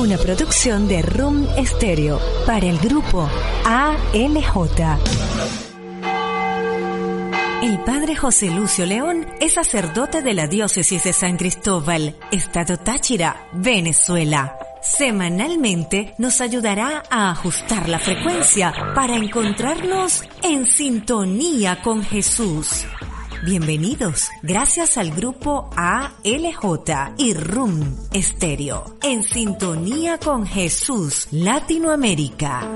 Una producción de Room Stereo para el grupo ALJ. El padre José Lucio León es sacerdote de la diócesis de San Cristóbal, Estado Táchira, Venezuela. Semanalmente nos ayudará a ajustar la frecuencia para encontrarnos en sintonía con Jesús. Bienvenidos, gracias al grupo ALJ y RUM Estéreo, en sintonía con Jesús Latinoamérica.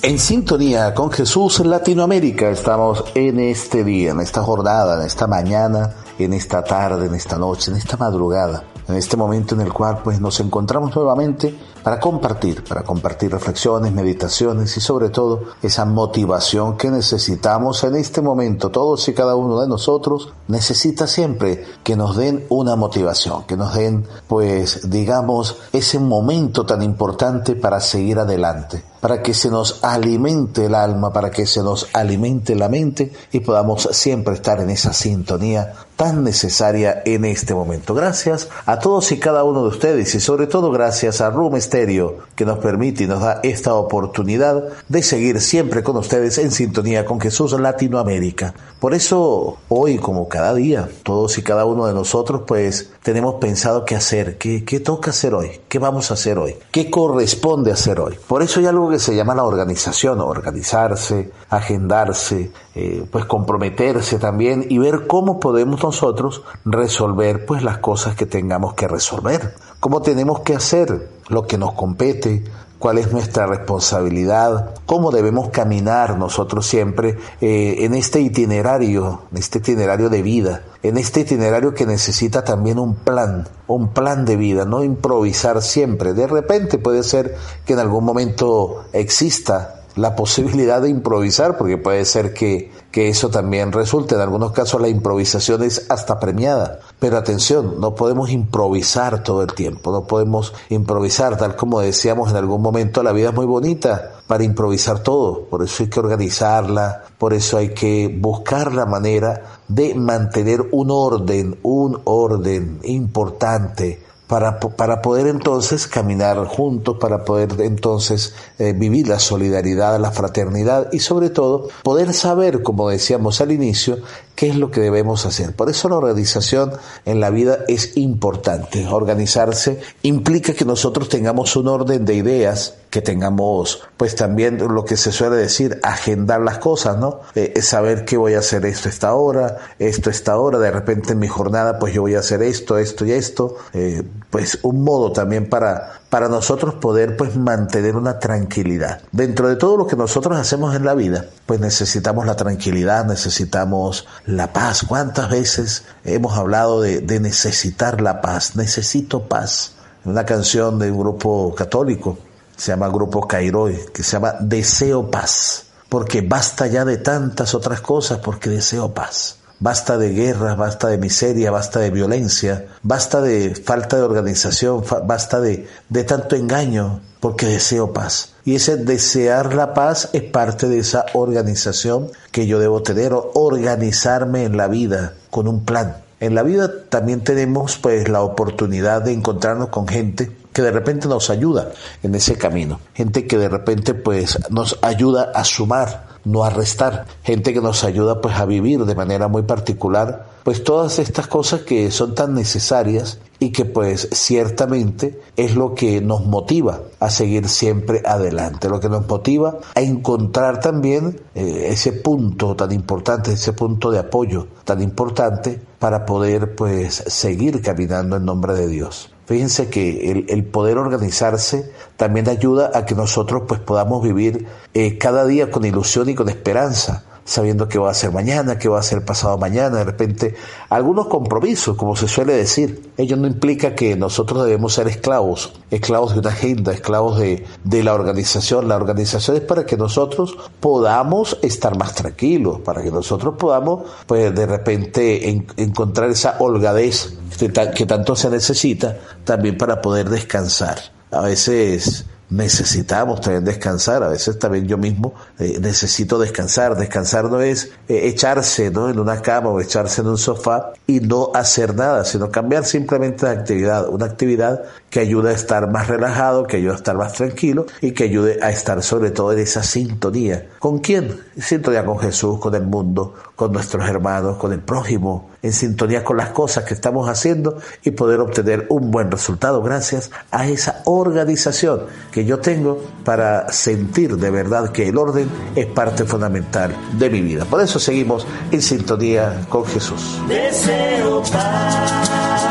En sintonía con Jesús Latinoamérica estamos en este día, en esta jornada, en esta mañana, en esta tarde, en esta noche, en esta madrugada en este momento en el cual pues nos encontramos nuevamente para compartir, para compartir reflexiones, meditaciones y sobre todo esa motivación que necesitamos en este momento. Todos y cada uno de nosotros necesita siempre que nos den una motivación, que nos den pues digamos ese momento tan importante para seguir adelante, para que se nos alimente el alma, para que se nos alimente la mente y podamos siempre estar en esa sintonía tan necesaria en este momento. Gracias a todos y cada uno de ustedes y sobre todo gracias a Room Stereo que nos permite y nos da esta oportunidad de seguir siempre con ustedes en sintonía con Jesús Latinoamérica. Por eso hoy como cada día todos y cada uno de nosotros pues tenemos pensado qué hacer, qué, toca hacer hoy, qué vamos a hacer hoy, qué corresponde hacer hoy. Por eso hay algo que se llama la organización, organizarse, agendarse, eh, pues comprometerse también y ver cómo podemos nosotros resolver pues las cosas que tengamos que resolver, cómo tenemos que hacer lo que nos compete, cuál es nuestra responsabilidad, cómo debemos caminar nosotros siempre eh, en este itinerario, en este itinerario de vida, en este itinerario que necesita también un plan, un plan de vida, no improvisar siempre. De repente puede ser que en algún momento exista la posibilidad de improvisar, porque puede ser que, que, eso también resulte. En algunos casos la improvisación es hasta premiada. Pero atención, no podemos improvisar todo el tiempo, no podemos improvisar, tal como decíamos en algún momento, la vida es muy bonita para improvisar todo, por eso hay que organizarla, por eso hay que buscar la manera de mantener un orden, un orden importante para, para poder entonces caminar juntos, para poder entonces eh, vivir la solidaridad, la fraternidad y sobre todo poder saber, como decíamos al inicio, qué es lo que debemos hacer. Por eso la organización en la vida es importante. Organizarse implica que nosotros tengamos un orden de ideas, que tengamos pues también lo que se suele decir, agendar las cosas, ¿no? Eh, saber que voy a hacer esto esta hora, esto esta hora, de repente en mi jornada pues yo voy a hacer esto, esto y esto, eh, pues un modo también para, para nosotros poder pues mantener una tranquilidad. Dentro de todo lo que nosotros hacemos en la vida, pues necesitamos la tranquilidad, necesitamos la paz. ¿Cuántas veces hemos hablado de, necesitar la paz? Necesito paz. Una canción de un grupo católico, se llama Grupo Cairoy, que se llama Deseo Paz, porque basta ya de tantas otras cosas, porque deseo paz. Basta de guerras, basta de miseria, basta de violencia, basta de falta de organización, basta de, de tanto engaño, porque deseo paz. Y ese desear la paz es parte de esa organización que yo debo tener, organizarme en la vida con un plan. En la vida también tenemos pues la oportunidad de encontrarnos con gente que de repente nos ayuda en ese camino, gente que de repente pues nos ayuda a sumar, no a restar, gente que nos ayuda pues a vivir de manera muy particular, pues todas estas cosas que son tan necesarias y que pues ciertamente es lo que nos motiva a seguir siempre adelante, lo que nos motiva a encontrar también eh, ese punto tan importante, ese punto de apoyo tan importante para poder pues seguir caminando en nombre de Dios. Fíjense que el, poder organizarse también ayuda a que nosotros pues podamos vivir eh, cada día con ilusión y con esperanza, sabiendo qué va a hacer mañana, qué va a hacer pasado mañana, de repente algunos compromisos, como se suele decir. Ello no implica que nosotros debemos ser esclavos, esclavos de una agenda, esclavos de, de la organización. La organización es para que nosotros podamos estar más tranquilos, para que nosotros podamos, pues de repente, encontrar esa holgadez que tanto se necesita también para poder descansar. A veces necesitamos también descansar. A veces también yo mismo eh, necesito descansar. Descansar no es eh, echarse ¿no? en una cama o echarse en un sofá y no hacer nada, sino cambiar simplemente de actividad. Una actividad que ayude a estar más relajado, que ayude a estar más tranquilo y que ayude a estar sobre todo en esa sintonía. ¿Con quién? Sintonía con Jesús, con el mundo, con nuestros hermanos, con el prójimo, en sintonía con las cosas que estamos haciendo y poder obtener un buen resultado gracias a esa organización que yo tengo para sentir de verdad que el orden es parte fundamental de mi vida. Por eso seguimos en sintonía con Jesús. Deseo paz.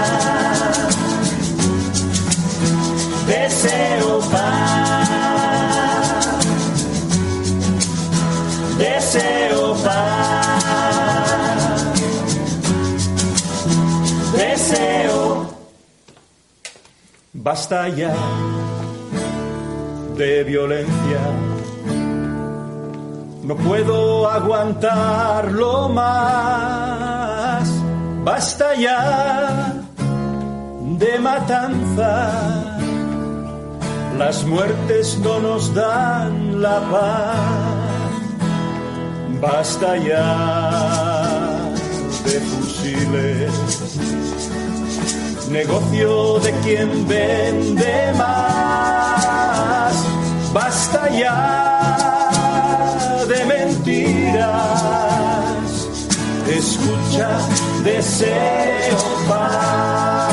Deseo paz. Deseo paz. Deseo. Basta ya de violencia. No puedo aguantarlo más. Basta ya de matanza. Las muertes no nos dan la paz. Basta ya de fusiles. Negocio de quien vende más. Basta ya Escucha, deseo paz.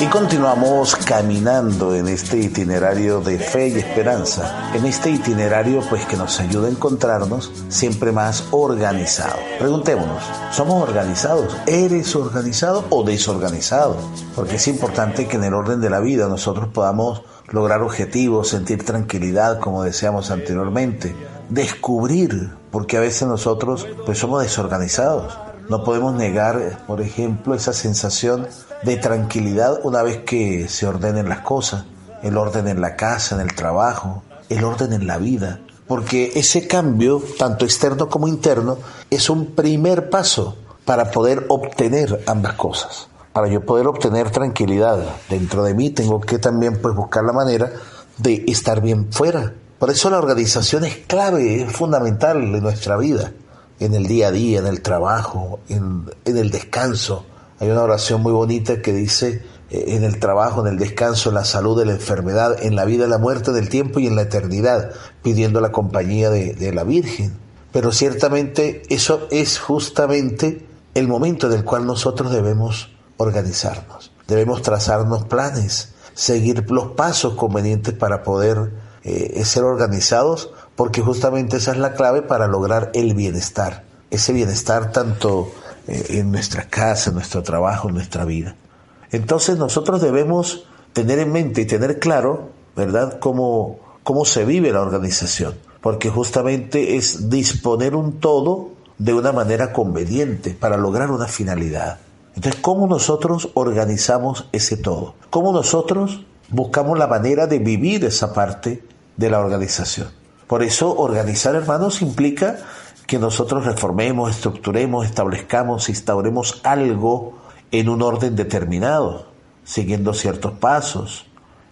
Y continuamos caminando en este itinerario de fe y esperanza, en este itinerario pues que nos ayuda a encontrarnos siempre más organizados. Preguntémonos, ¿somos organizados? ¿Eres organizado o desorganizado? Porque es importante que en el orden de la vida nosotros podamos lograr objetivos, sentir tranquilidad como decíamos anteriormente, descubrir, porque a veces nosotros pues somos desorganizados. No podemos negar, por ejemplo, esa sensación de tranquilidad una vez que se ordenen las cosas, el orden en la casa, en el trabajo, el orden en la vida, porque ese cambio, tanto externo como interno, es un primer paso para poder obtener ambas cosas. Para yo poder obtener tranquilidad dentro de mí, tengo que también pues buscar la manera de estar bien fuera. Por eso la organización es clave, es fundamental en nuestra vida, en el día a día, en el trabajo, en, en el descanso. Hay una oración muy bonita que dice, eh, en el trabajo, en el descanso, en la salud, en la enfermedad, en la vida, en la muerte, del tiempo y en la eternidad, pidiendo la compañía de, de la Virgen. Pero ciertamente eso es justamente el momento en el cual nosotros debemos organizarnos, debemos trazarnos planes, seguir los pasos convenientes para poder eh, ser organizados, porque justamente esa es la clave para lograr el bienestar, ese bienestar tanto eh, en nuestra casa, en nuestro trabajo, en nuestra vida. Entonces nosotros debemos tener en mente y tener claro, ¿verdad?, cómo, cómo se vive la organización, porque justamente es disponer un todo de una manera conveniente para lograr una finalidad. Entonces, ¿cómo nosotros organizamos ese todo? ¿Cómo nosotros buscamos la manera de vivir esa parte de la organización? Por eso, organizar, hermanos, implica que nosotros reformemos, estructuremos, establezcamos, instauremos algo en un orden determinado, siguiendo ciertos pasos.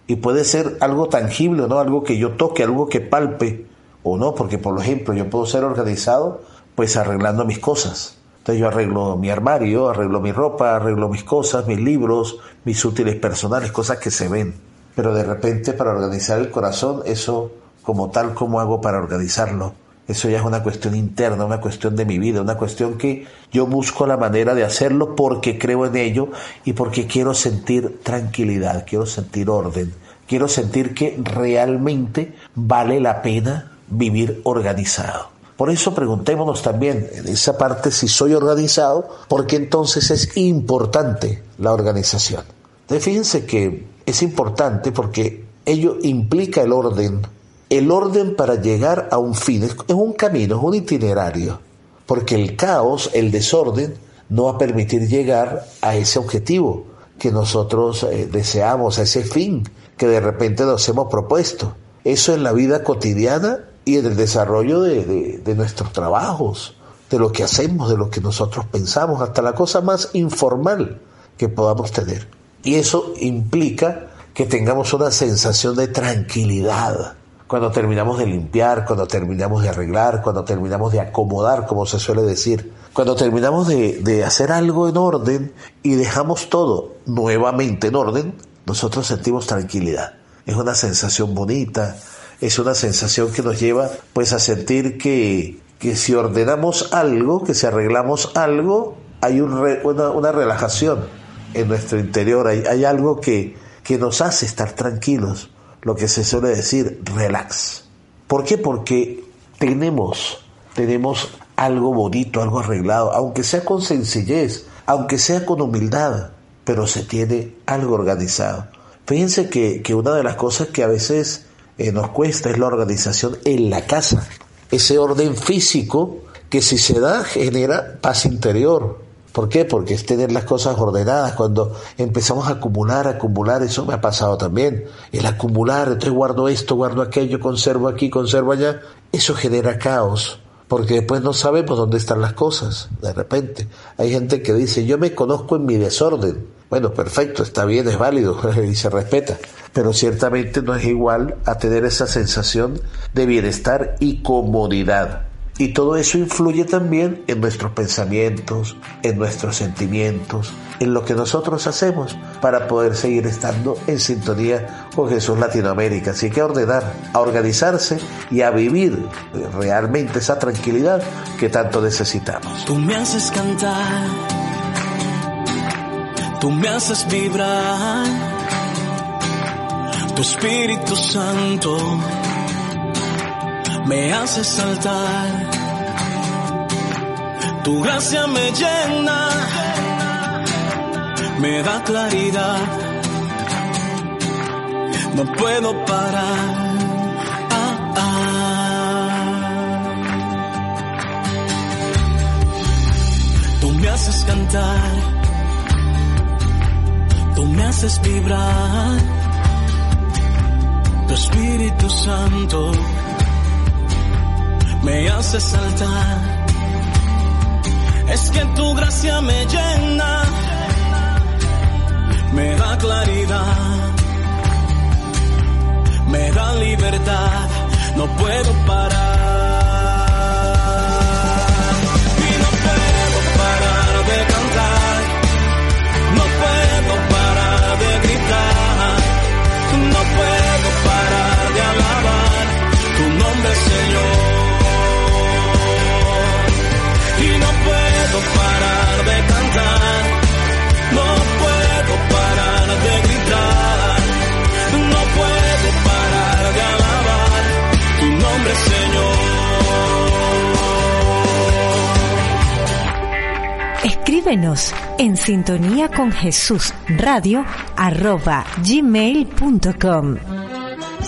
Y puede ser algo tangible, ¿no? Algo que yo toque, algo que palpe, o no, porque por ejemplo yo puedo ser organizado pues arreglando mis cosas. Entonces yo arreglo mi armario, arreglo mi ropa, arreglo mis cosas, mis libros, mis útiles personales, cosas que se ven. Pero de repente para organizar el corazón, eso como tal, ¿cómo hago para organizarlo? Eso ya es una cuestión interna, una cuestión de mi vida, una cuestión que yo busco la manera de hacerlo porque creo en ello y porque quiero sentir tranquilidad, quiero sentir orden, quiero sentir que realmente vale la pena vivir organizado. Por eso preguntémonos también en esa parte si soy organizado, porque entonces es importante la organización. fíjense que es importante porque ello implica el orden el orden para llegar a un fin. Es un camino, es un itinerario, porque el caos, el desorden, no va a permitir llegar a ese objetivo que nosotros eh, deseamos, a ese fin que de repente nos hemos propuesto. Eso en la vida cotidiana y en el desarrollo de, de nuestros trabajos, de lo que hacemos, de lo que nosotros pensamos, hasta la cosa más informal que podamos tener. Y eso implica que tengamos una sensación de tranquilidad, cuando terminamos de limpiar, cuando terminamos de arreglar, cuando terminamos de acomodar, como se suele decir, cuando terminamos de, hacer algo en orden y dejamos todo nuevamente en orden, nosotros sentimos tranquilidad. Es una sensación bonita, es una sensación que nos lleva pues a sentir que, que si ordenamos algo, que si arreglamos algo, hay una, relajación en nuestro interior, hay, hay algo que, que nos hace estar tranquilos lo que se suele decir relax. ¿Por qué? Porque tenemos, tenemos algo bonito, algo arreglado, aunque sea con sencillez, aunque sea con humildad, pero se tiene algo organizado. Fíjense que, una de las cosas que a veces eh, nos cuesta es la organización en la casa. Ese orden físico que si se da genera paz interior, ¿Por qué? Porque es tener las cosas ordenadas. Cuando empezamos a acumular, acumular, eso me ha pasado también. El acumular, entonces guardo esto, guardo aquello, conservo aquí, conservo allá, eso genera caos. Porque después no sabemos dónde están las cosas, de repente. Hay gente que dice, yo me conozco en mi desorden. Bueno, perfecto, está bien, es válido y se respeta. Pero ciertamente no es igual a tener esa sensación de bienestar y comodidad. Y todo eso influye también en nuestros pensamientos, en nuestros sentimientos, en lo que nosotros hacemos para poder seguir estando en sintonía con Jesús Latinoamérica. Así que ordenar, a organizarse y a vivir realmente esa tranquilidad que tanto necesitamos. Tú me haces cantar, tú me haces vibrar, tu Espíritu Santo me hace saltar. Tu gracia me llena, me da claridad. No puedo parar. Ah, ah. Tú me haces cantar, tú me haces vibrar. Tu Espíritu Santo me hace saltar. Es que tu gracia me llena, me da claridad, me da libertad, no puedo parar. En sintonía con Jesús radio arroba gmail.com.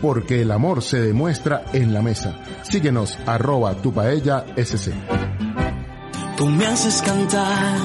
porque el amor se demuestra en la mesa. Síguenos arroba tu paella sc. tú me haces cantar.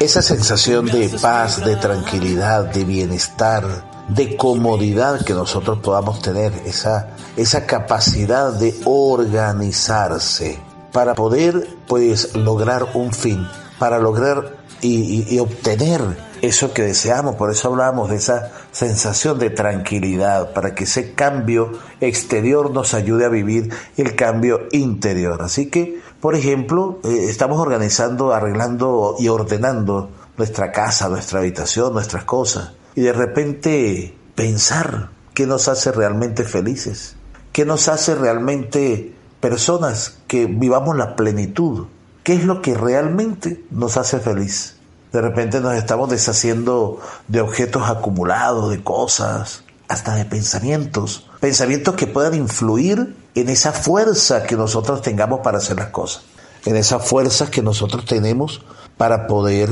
Esa sensación de paz, de tranquilidad, de bienestar, de comodidad que nosotros podamos tener, esa, esa capacidad de organizarse para poder pues lograr un fin, para lograr y, y obtener eso que deseamos, por eso hablamos de esa sensación de tranquilidad, para que ese cambio exterior nos ayude a vivir el cambio interior. Así que, por ejemplo, eh, estamos organizando, arreglando y ordenando nuestra casa, nuestra habitación, nuestras cosas, y de repente pensar qué nos hace realmente felices, qué nos hace realmente personas que vivamos la plenitud, qué es lo que realmente nos hace feliz. De repente nos estamos deshaciendo de objetos acumulados, de cosas, hasta de pensamientos. Pensamientos que puedan influir en esa fuerza que nosotros tengamos para hacer las cosas. En esa fuerza que nosotros tenemos para poder,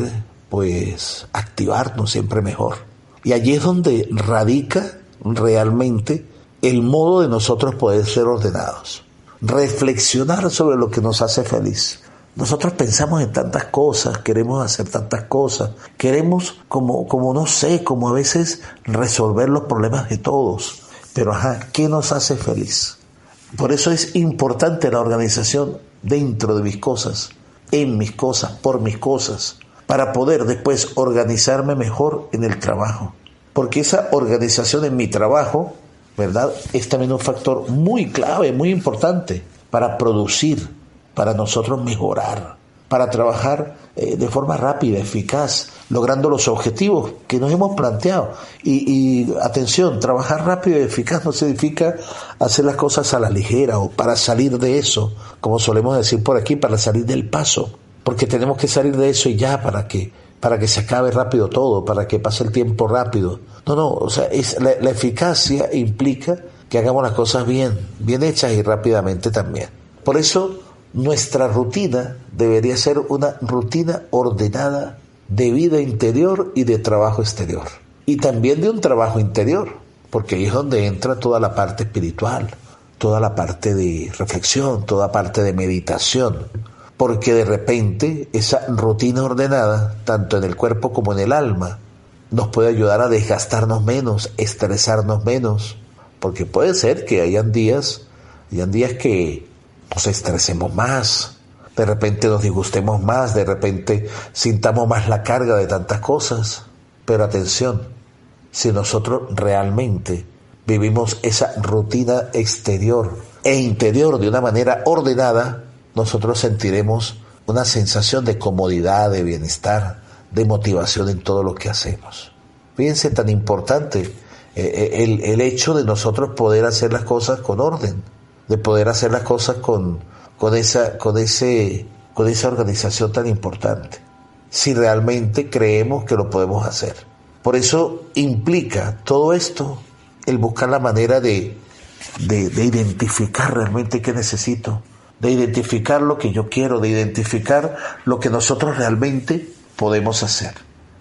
pues, activarnos siempre mejor. Y allí es donde radica realmente el modo de nosotros poder ser ordenados. Reflexionar sobre lo que nos hace feliz nosotros pensamos en tantas cosas, queremos hacer tantas cosas, queremos como, como no sé, como a veces resolver los problemas de todos. Pero ajá, ¿qué nos hace feliz? Por eso es importante la organización dentro de mis cosas, en mis cosas, por mis cosas, para poder después organizarme mejor en el trabajo. Porque esa organización en mi trabajo, ¿verdad? Es también un factor muy clave, muy importante para producir, para nosotros mejorar, para trabajar eh, de forma rápida, eficaz, logrando los objetivos que nos hemos planteado. Y, atención, trabajar rápido y eficaz no significa hacer las cosas a la ligera o para salir de eso, como solemos decir por aquí, para salir del paso, porque tenemos que salir de eso y ya para que para que se acabe rápido todo, para que pase el tiempo rápido. No, no, o sea, la, la eficacia implica que hagamos las cosas bien, bien hechas y rápidamente también. Por eso nuestra rutina debería ser una rutina ordenada de vida interior y de trabajo exterior. Y también de un trabajo interior, porque ahí es donde entra toda la parte espiritual, toda la parte de reflexión, toda parte de meditación. Porque de repente esa rutina ordenada, tanto en el cuerpo como en el alma, nos puede ayudar a desgastarnos menos, estresarnos menos. Porque puede ser que hayan días, hayan días que nos estresemos más, de repente nos disgustemos más, de repente sintamos más la carga de tantas cosas. Pero atención, si nosotros realmente vivimos esa rutina exterior e interior de una manera ordenada, nosotros sentiremos una sensación de comodidad, de bienestar, de motivación en todo lo que hacemos. Fíjense tan importante eh, eh, el, el hecho de nosotros poder hacer las cosas con orden de poder hacer las cosas con, con, esa, con, ese, con esa organización tan importante, si realmente creemos que lo podemos hacer. Por eso implica todo esto el buscar la manera de, de, de identificar realmente qué necesito, de identificar lo que yo quiero, de identificar lo que nosotros realmente podemos hacer.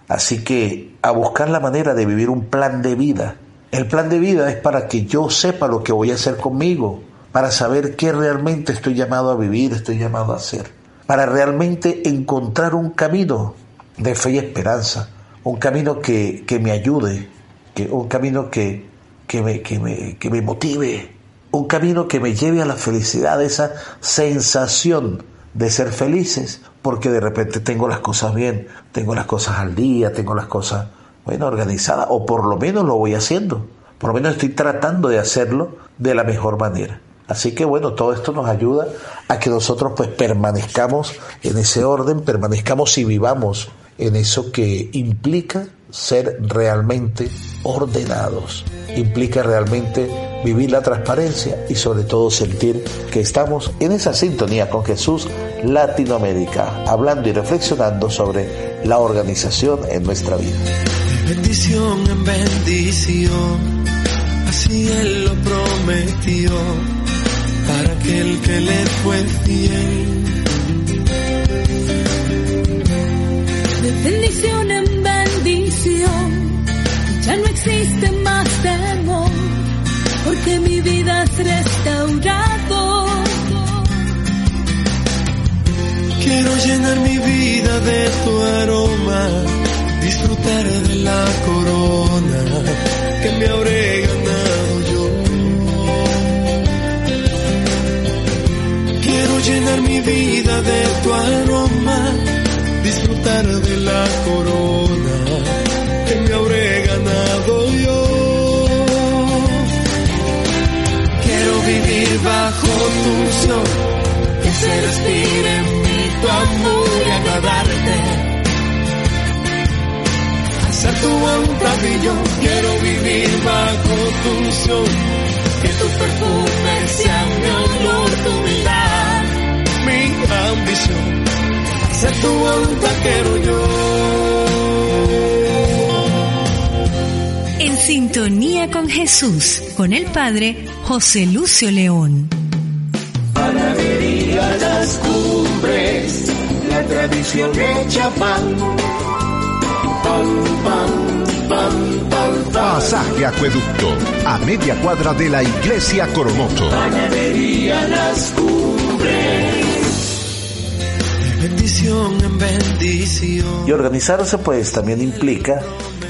Así que a buscar la manera de vivir un plan de vida. El plan de vida es para que yo sepa lo que voy a hacer conmigo, para saber qué realmente estoy llamado a vivir, estoy llamado a hacer, para realmente encontrar un camino de fe y esperanza, un camino que, me ayude, que, un camino que, que, me, que, me, que me motive, un camino que me lleve a la felicidad, esa sensación de ser felices, porque de repente tengo las cosas bien, tengo las cosas al día, tengo las cosas, bueno, organizadas, o por lo menos lo voy haciendo, por lo menos estoy tratando de hacerlo de la mejor manera. Así que bueno, todo esto nos ayuda a que nosotros pues permanezcamos en ese orden, permanezcamos y vivamos en eso que implica ser realmente ordenados, implica realmente vivir la transparencia y sobre todo sentir que estamos en esa sintonía con Jesús Latinoamérica, hablando y reflexionando sobre la organización en nuestra vida. bendición en bendición, así Él lo prometió para aquel que le fue fiel. De bendición en bendición, ya no existe más temor, porque mi vida es restaurado. llenar mi vida de tu aroma, disfrutar de la corona que me habré vida de tu aroma, disfrutar de la corona que me habré ganado yo. Quiero vivir bajo tu unción, que se respire en mí tu amor y agradarte. Hacer tu yo quiero vivir bajo tu unción, que tu perfume sea mi mi ambición. Hacer tu voluntad quiero yo. En sintonía con Jesús, con el Padre José Lucio León. Panadería Las Cumbres, la tradición hecha pan. Pan, pan, pan, pan, pan. Pasaje Acueducto, a media cuadra de la Iglesia Coromoto. Panadería Las Cumbres. Bendición en bendición. Y organizarse pues también implica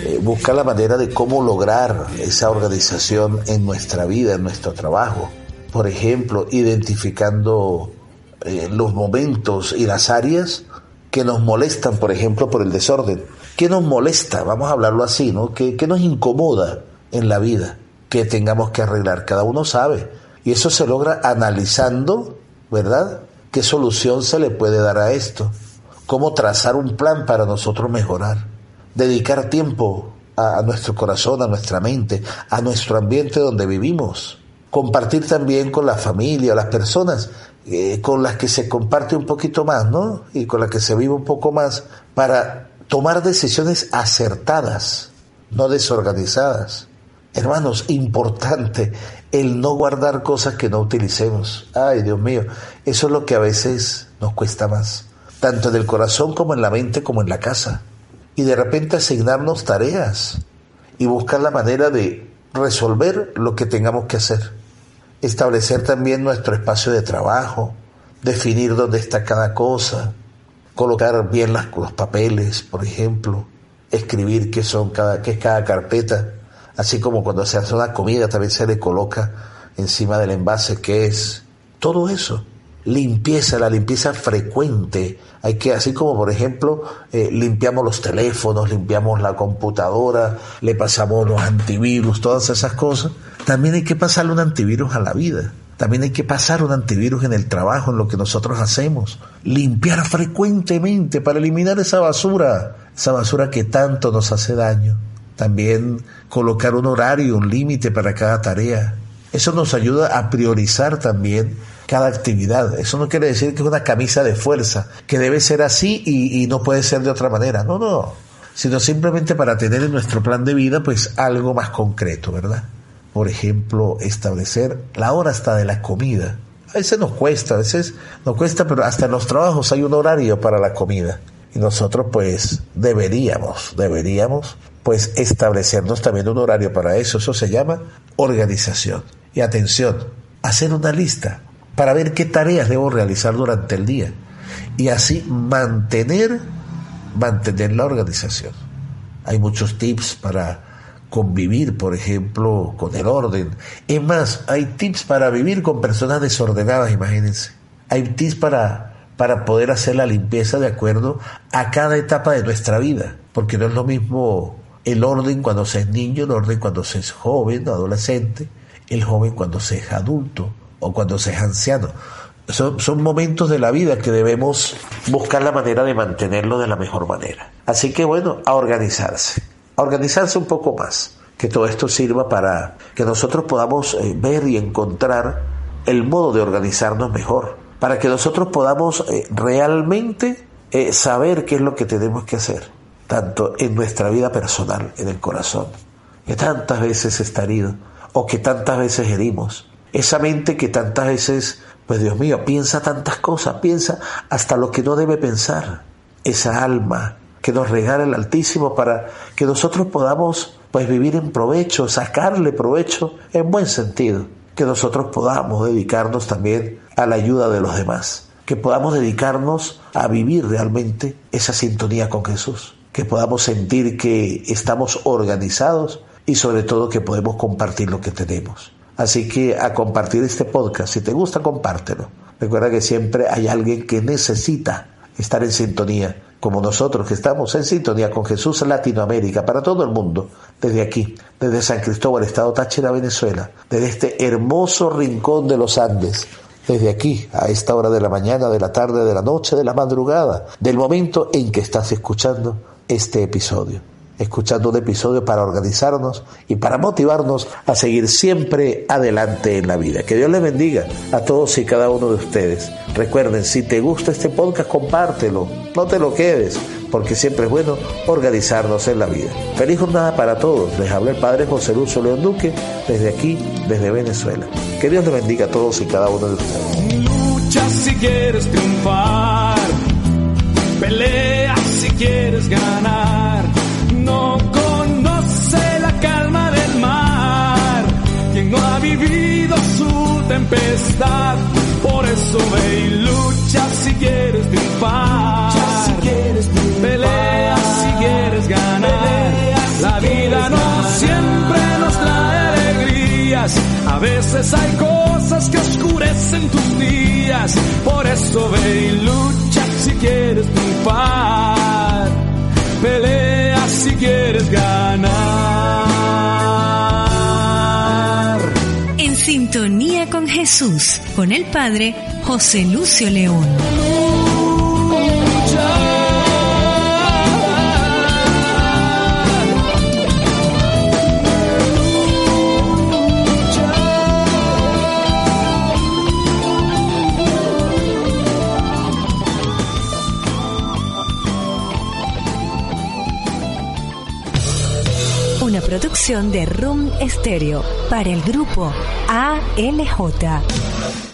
eh, buscar la manera de cómo lograr esa organización en nuestra vida, en nuestro trabajo. Por ejemplo, identificando eh, los momentos y las áreas que nos molestan, por ejemplo, por el desorden. ¿Qué nos molesta? Vamos a hablarlo así, ¿no? ¿Qué, qué nos incomoda en la vida? Que tengamos que arreglar. Cada uno sabe. Y eso se logra analizando, ¿verdad? ¿Qué solución se le puede dar a esto? ¿Cómo trazar un plan para nosotros mejorar? Dedicar tiempo a, nuestro corazón, a nuestra mente, a nuestro ambiente donde vivimos. Compartir también con la familia, las personas eh, con las que se comparte un poquito más, ¿no? Y con las que se vive un poco más para tomar decisiones acertadas, no desorganizadas. Hermanos, importante el no guardar cosas que no utilicemos. Ay, Dios mío, eso es lo que a veces nos cuesta más, tanto en el corazón como en la mente como en la casa. Y de repente asignarnos tareas y buscar la manera de resolver lo que tengamos que hacer. Establecer también nuestro espacio de trabajo, definir dónde está cada cosa, colocar bien los papeles, por ejemplo, escribir qué son cada, qué es cada carpeta, así como cuando se hace una comida también se le coloca encima del envase qué es, todo eso. Limpieza, la limpieza frecuente. Hay que, así como por ejemplo, eh, limpiamos los teléfonos, limpiamos la computadora, le pasamos los antivirus, todas esas cosas, también hay que pasarle un antivirus a la vida. También hay que pasar un antivirus en el trabajo, en lo que nosotros hacemos. Limpiar frecuentemente para eliminar esa basura, esa basura que tanto nos hace daño. También colocar un horario, un límite para cada tarea. Eso nos ayuda a priorizar también cada actividad. Eso no quiere decir que es una camisa de fuerza, que debe ser así y, y no puede ser de otra manera. No, no. Sino simplemente para tener en nuestro plan de vida pues algo más concreto, ¿verdad? por ejemplo, establecer la hora hasta de la comida. A veces nos cuesta, a veces nos cuesta, pero hasta en los trabajos hay un horario para la comida. Y nosotros pues deberíamos, deberíamos pues establecernos también un horario para eso. Eso se llama organización. Y atención, hacer una lista para ver qué tareas debo realizar durante el día. Y así mantener, mantener la organización. Hay muchos tips para convivir, por ejemplo, con el orden. Es más, hay tips para vivir con personas desordenadas, imagínense. Hay tips para, para poder hacer la limpieza de acuerdo a cada etapa de nuestra vida, porque no es lo mismo el orden cuando se es niño, el orden cuando se es joven, adolescente, el joven cuando se es adulto o cuando se es anciano. Son, son momentos de la vida que debemos buscar la manera de mantenerlo de la mejor manera. Así que bueno, a organizarse a organizarse un poco más, que todo esto sirva para que nosotros podamos eh, ver y encontrar el modo de organizarnos mejor, para que nosotros podamos eh, realmente eh, saber qué es lo que tenemos que hacer, tanto en nuestra vida personal, en el corazón, que tantas veces está herido, o que tantas veces herimos, esa mente que tantas veces, pues Dios mío, piensa tantas cosas, piensa hasta lo que no debe pensar, esa alma que nos regala el Altísimo para que nosotros podamos pues vivir en provecho, sacarle provecho en buen sentido, que nosotros podamos dedicarnos también a la ayuda de los demás. que podamos dedicarnos a vivir realmente esa sintonía con Jesús, que podamos sentir que estamos organizados y sobre todo que podemos compartir lo que tenemos. Así que a compartir este podcast, si te gusta, compártelo. Recuerda que siempre hay alguien que necesita estar en sintonía, como nosotros que estamos en sintonía con Jesús Latinoamérica, para todo el mundo, desde aquí, desde San Cristóbal, Estado Táchira, Venezuela, desde este hermoso rincón de los Andes, desde aquí, a esta hora de la mañana, de la tarde, de la noche, de la madrugada, del momento en que estás escuchando este episodio escuchando un episodio para organizarnos y para motivarnos a seguir siempre adelante en la vida. Que Dios les bendiga a todos y cada uno de ustedes. Recuerden, si te gusta este podcast, compártelo, no te lo quedes, porque siempre es bueno organizarnos en la vida. Feliz jornada para todos. Les habla el Padre José Lucio León Duque desde aquí, desde Venezuela. Que Dios les bendiga a todos y cada uno de ustedes. Lucha si quieres triunfar, quieres ganar. No conoce la calma del mar, quien no ha vivido su tempestad, por eso ve y lucha si quieres triunfar, si quieres pelea si quieres ganar, la vida no siempre nos trae alegrías, a veces hay cosas que oscurecen tus días, por eso ve y lucha si quieres triunfar, pelea si quieres ganar. En sintonía con Jesús, con el Padre José Lucio León. Producción de Room Stereo para el grupo ALJ.